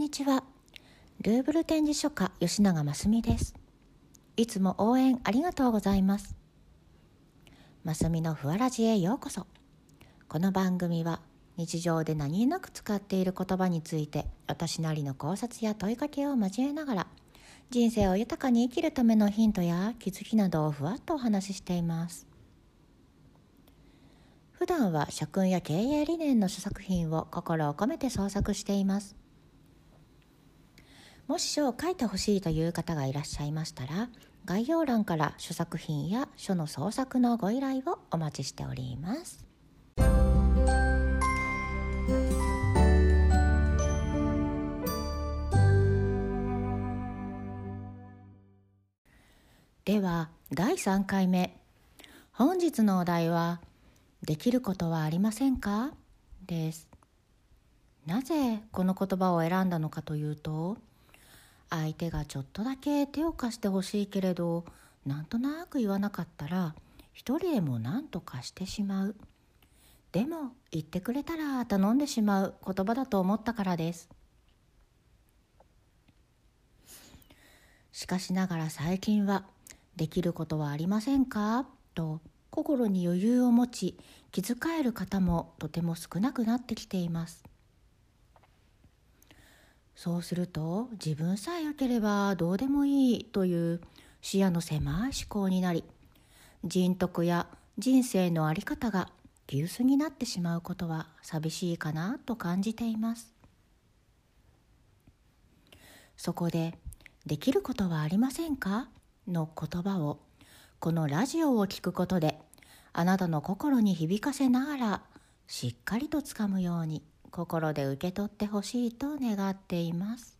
にちは。ルーブル展示書家吉永真澄です。いつも応援ありがとうございます。真澄のふわらじへようこそ。この番組は日常で何気なく使っている言葉について私なりの考察や問いかけを交えながら人生を豊かに生きるためのヒントや気づきなどをふわっとお話ししています。普段は社訓や経営理念の書作品を心を込めて創作しています。もし書を書いてほしいという方がいらっしゃいましたら概要欄から書作品や書の創作のご依頼をお待ちしております。では第3回目。本日のお題はできることはありませんか？です。なぜこの言葉を選んだのかというと相手がちょっとだけ手を貸してほしいけれどなんとなく言わなかったら一人でも何とかしてしまう。でも言ってくれたら頼んでしまう言葉だと思ったからです。しかしながら最近は「できることはありませんか?」と心に余裕を持ち気遣える方もとても少なくなってきています。そうすると自分さえ良ければどうでもいいという視野の狭い思考になり人徳や人生の在り方が急須になってしまうことは寂しいかなと感じていますそこで「できることはありませんか?」の言葉をこのラジオを聴くことであなたの心に響かせながらしっかりとつかむように心で受け取ってほしいと願っています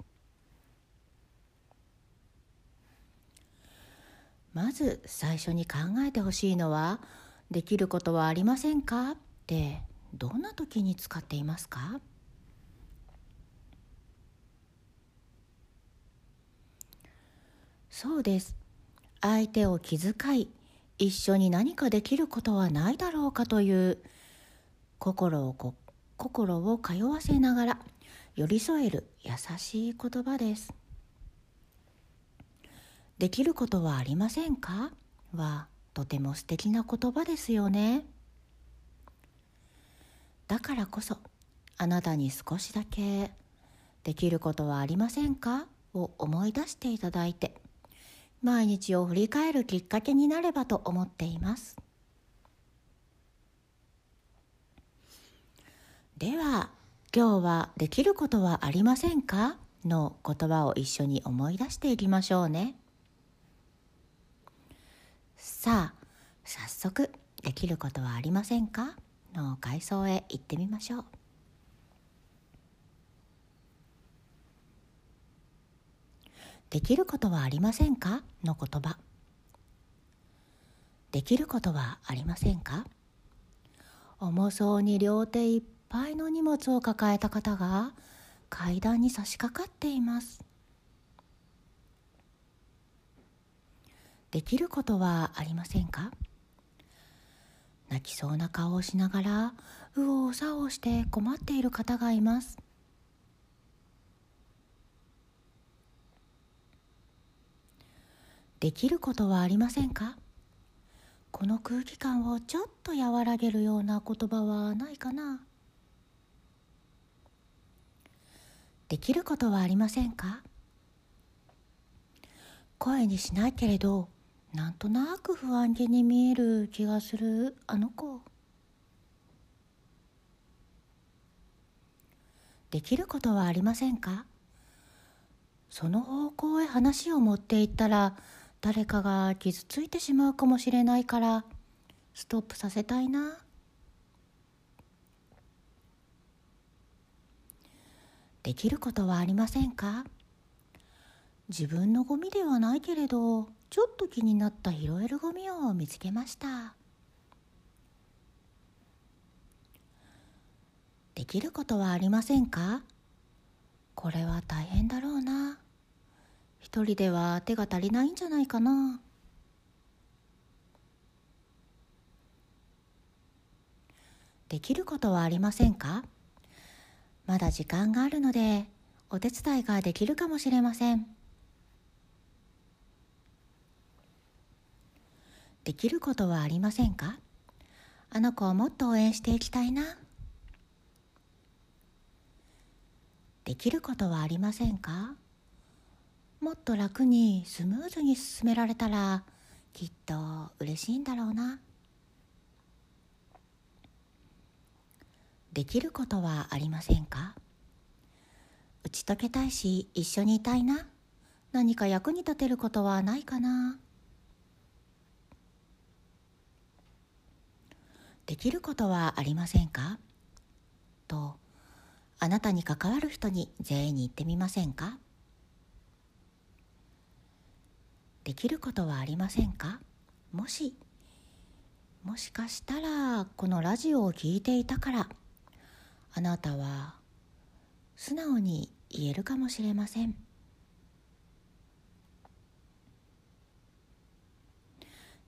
まず最初に考えてほしいのは「できることはありませんか?」ってどんな時に使っていますかそうです相手を気遣い一緒に何かできることはないだろうかという心をこ心を通わせながら寄り添える優しい言葉です。できることはありませんか？はとても素敵な言葉ですよね。だからこそあなたに少しだけできることはありませんか？を思い出していただいて毎日を振り返るきっかけになればと思っています。では今日は「できることはありませんか?」の言葉を一緒に思い出していきましょうね。さあ早速「できることはありませんか?」の階層へ行ってみましょう。できることはありませんか？の言葉。できることはありませんか？重そうに両手いっぱいの荷物を抱えた方が階段に差し掛かっています。できることはありませんか？泣きそうな顔をしながら右往左往して困っている方がいます。できることはありませんか？この空気感をちょっと和らげるような言葉はないかな。できることはありませんか？声にしないけれどなんとなく不安げに見える気がするあの子。できることはありませんか？その方向へ話を持っていったら誰かが傷ついてしまうかもしれないからストップさせたいな。できることはありませんか？自分のゴミではないけれどちょっと気になった拾えるゴミを見つけました。できることはありませんか？これは大変だろうな。一人では手が足りないんじゃないかな。できることはありませんか？まだ時間があるのでお手伝いができるかもしれません。できることはありませんか？あの子をもっと応援していきたいな。できることはありませんか？もっと楽にスムーズに進められたらきっと嬉しいんだろうな。できることはありませんか？打ち解けたいし一緒にいたいな？何か役に立てることはないかな？できることはありませんか？とあなたに関わる人に全員に言ってみませんか？できることはありませんか？もしもしかしたらこのラジオを聴いていたからあなたは素直に言えるかもしれません。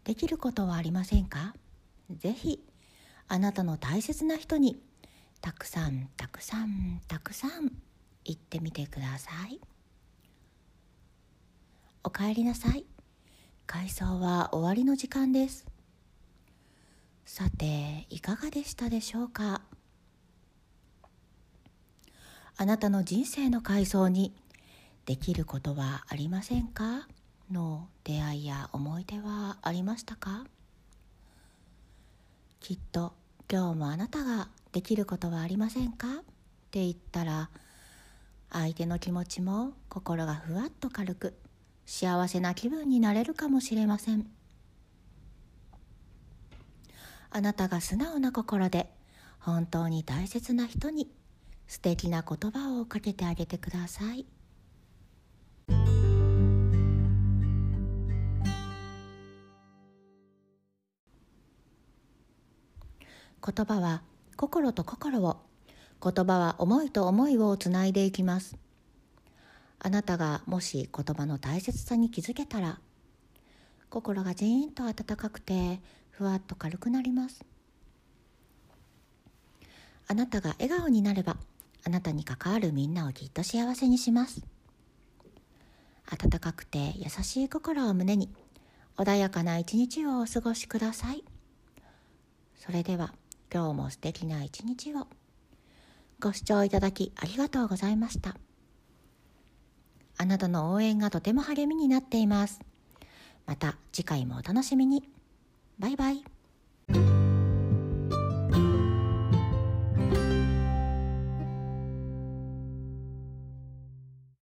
できることはありませんか？ぜひあなたの大切な人にたくさんたくさんたくさん言ってみてください。おかえりなさい。回想は終わりの時間です。さていかがでしたでしょうか？あなたの人生の回想にできることはありませんか？の出会いや思い出はありましたか？きっと今日もあなたができることはありませんか？って言ったら相手の気持ちも心がふわっと軽く幸せな気分になれるかもしれません。あなたが素直な心で本当に大切な人に素敵な言葉をかけてあげてください。言葉は心と心を言葉は思いと思いをつないでいきますあなたがもし言葉の大切さに気づけたら心がジーンと温かくてふわっと軽くなりますあなたが笑顔になればあなたに関わるみんなをきっと幸せにします。温かくて優しい心を胸に穏やかな一日をお過ごしください。それでは今日も素敵な一日を。ご視聴いただきありがとうございました。あなたの応援がとても励みになっています。また次回もお楽しみに。バイバイ。